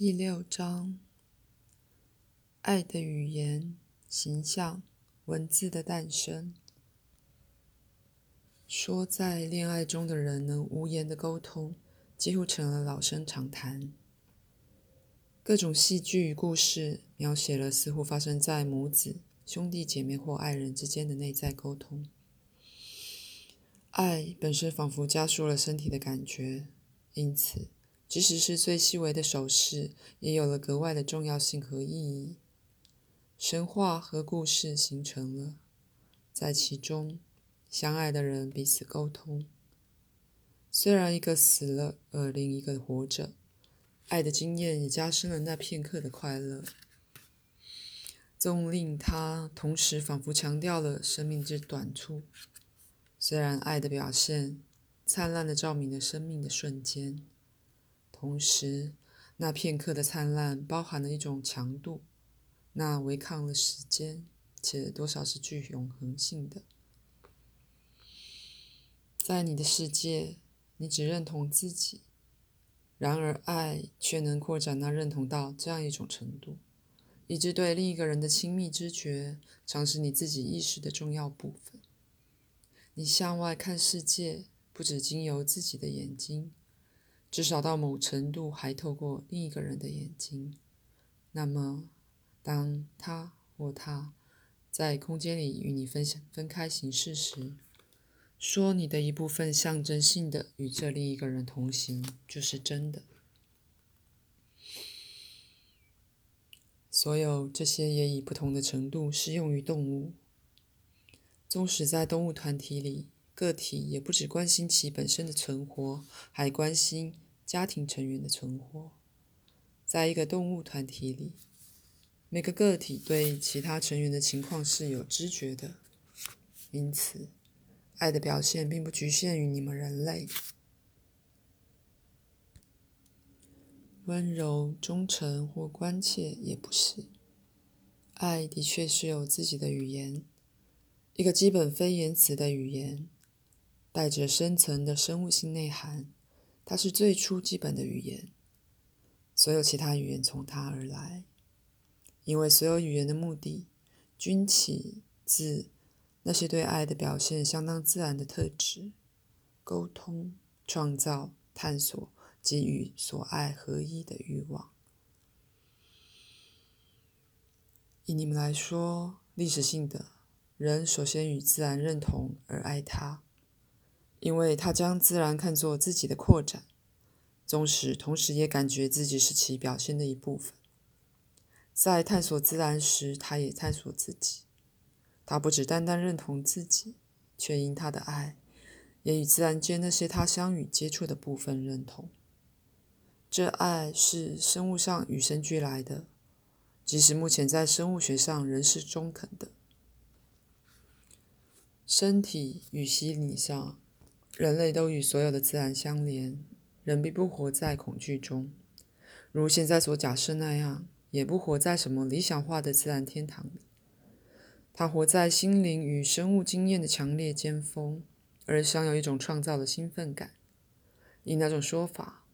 第六章：爱的语言、形象、文字的诞生。说在恋爱中的人能无言的沟通，几乎成了老生常谈。各种戏剧与故事描写了似乎发生在母子、兄弟姐妹或爱人之间的内在沟通。爱本身仿佛加速了身体的感觉，因此。即使是最细微的手势，也有了格外的重要性和意义。神话和故事形成了，在其中，相爱的人彼此沟通。虽然一个死了，而另一个活着，爱的经验也加深了那片刻的快乐，纵令他同时仿佛强调了生命之短促。虽然爱的表现，灿烂的照明了生命的瞬间。同时，那片刻的灿烂包含了一种强度，那违抗了时间，且多少是具永恒性的。在你的世界，你只认同自己；然而，爱却能扩展那认同到这样一种程度，以致对另一个人的亲密知觉，常是你自己意识的重要部分。你向外看世界，不只经由自己的眼睛。至少到某程度，还透过另一个人的眼睛。那么，当他或他在空间里与你分享分开行事时，说你的一部分象征性的与这另一个人同行，就是真的。所有这些也以不同的程度适用于动物。纵使在动物团体里。个体也不只关心其本身的存活，还关心家庭成员的存活。在一个动物团体里，每个个体对其他成员的情况是有知觉的。因此，爱的表现并不局限于你们人类。温柔、忠诚或关切也不是。爱的确是有自己的语言，一个基本非言辞的语言。带着深层的生物性内涵，它是最初基本的语言。所有其他语言从它而来，因为所有语言的目的均起自那些对爱的表现相当自然的特质：沟通、创造、探索及与所爱合一的欲望。以你们来说，历史性的人首先与自然认同而爱它。因为他将自然看作自己的扩展，纵使同时也感觉自己是其表现的一部分。在探索自然时，他也探索自己。他不只单单认同自己，却因他的爱，也与自然间那些他相与接触的部分认同。这爱是生物上与生俱来的，即使目前在生物学上仍是中肯的。身体与心理上。人类都与所有的自然相连，人并不活在恐惧中，如现在所假设那样，也不活在什么理想化的自然天堂里。他活在心灵与生物经验的强烈尖峰，而享有一种创造的兴奋感。以那种说法，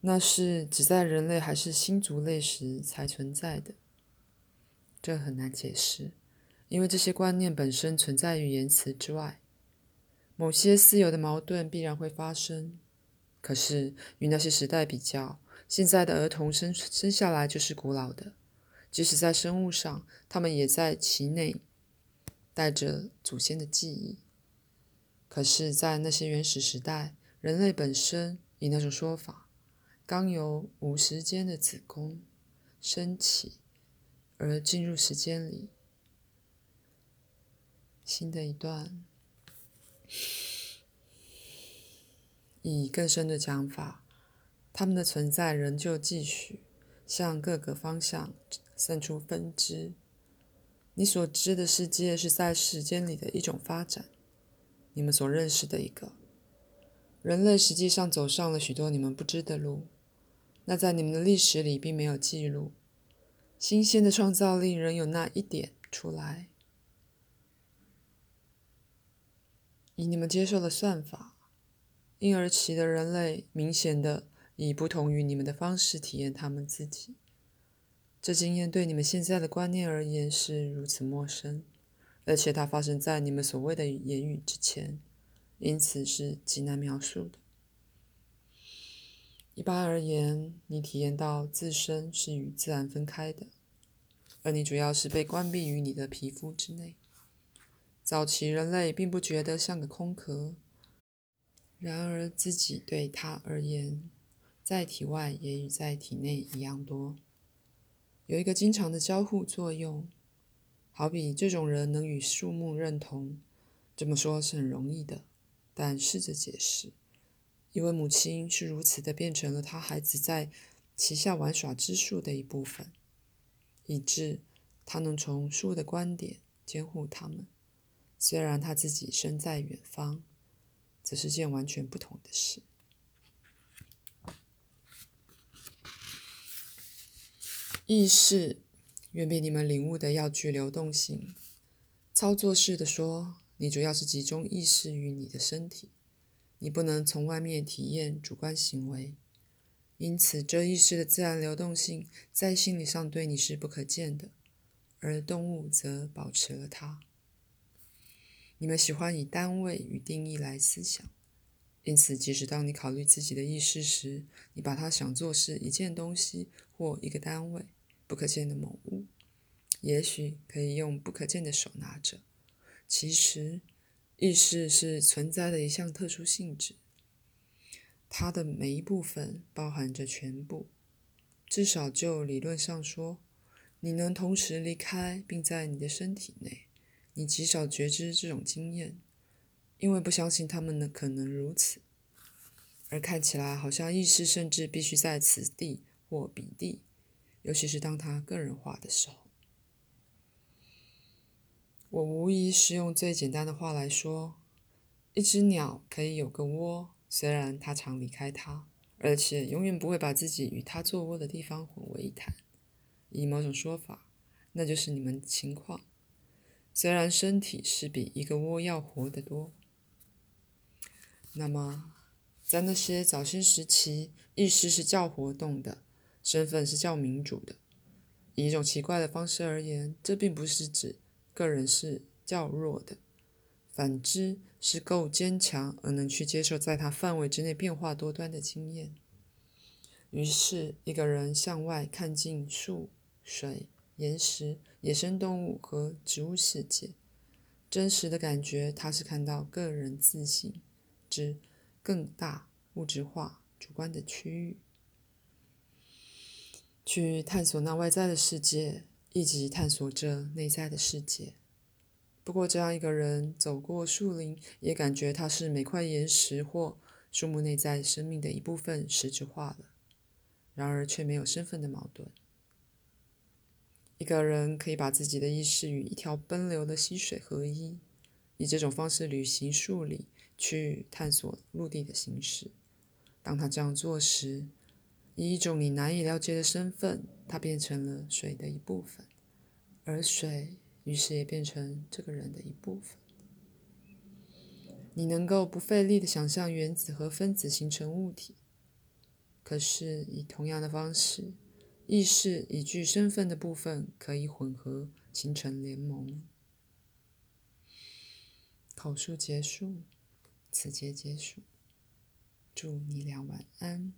那是只在人类还是新族类时才存在的。这很难解释，因为这些观念本身存在于言辞之外。某些私有的矛盾必然会发生，可是与那些时代比较，现在的儿童生生下来就是古老的，即使在生物上，他们也在其内带着祖先的记忆。可是，在那些原始时代，人类本身以那种说法，刚由无时间的子宫升起，而进入时间里，新的一段。以更深的讲法，他们的存在仍旧继续向各个方向散出分支。你所知的世界是在时间里的一种发展，你们所认识的一个人类实际上走上了许多你们不知的路，那在你们的历史里并没有记录。新鲜的创造力仍有那一点出来。以你们接受的算法，婴儿期的人类明显的以不同于你们的方式体验他们自己。这经验对你们现在的观念而言是如此陌生，而且它发生在你们所谓的言语之前，因此是极难描述的。一般而言，你体验到自身是与自然分开的，而你主要是被关闭于你的皮肤之内。早期人类并不觉得像个空壳，然而自己对他而言，在体外也与在体内一样多。有一个经常的交互作用，好比这种人能与树木认同。这么说是很容易的，但试着解释：一位母亲是如此的变成了她孩子在旗下玩耍之树的一部分，以致他能从树的观点监护他们。虽然他自己身在远方，则是件完全不同的事。意识远比你们领悟的要具流动性。操作式的说，你主要是集中意识于你的身体，你不能从外面体验主观行为，因此这意识的自然流动性在心理上对你是不可见的，而动物则保持了它。你们喜欢以单位与定义来思想，因此即使当你考虑自己的意识时，你把它想作是一件东西或一个单位。不可见的某物，也许可以用不可见的手拿着。其实，意识是存在的一项特殊性质，它的每一部分包含着全部。至少就理论上说，你能同时离开并在你的身体内。你极少觉知这种经验，因为不相信他们的可能如此。而看起来好像意识甚至必须在此地或彼地。尤其是当它个人化的时候，我无疑是用最简单的话来说：一只鸟可以有个窝，虽然它常离开它，而且永远不会把自己与它做窝的地方混为一谈。以某种说法，那就是你们情况。虽然身体是比一个窝要活得多，那么在那些早先时期，意识是较活动的。身份是较民主的。以一种奇怪的方式而言，这并不是指个人是较弱的，反之是够坚强而能去接受在他范围之内变化多端的经验。于是，一个人向外看尽树、水、岩石、野生动物和植物世界，真实的感觉他是看到个人自信之更大物质化主观的区域。去探索那外在的世界，以及探索这内在的世界。不过，这样一个人走过树林，也感觉他是每块岩石或树木内在生命的一部分实质化了。然而，却没有身份的矛盾。一个人可以把自己的意识与一条奔流的溪水合一，以这种方式旅行数里，去探索陆地的形式。当他这样做时，以一种你难以了解的身份，他变成了水的一部分，而水于是也变成这个人的一部分。你能够不费力的想象原子和分子形成物体，可是以同样的方式，意识以具身份的部分可以混合形成联盟。口述结束，此节结束。祝你俩晚安。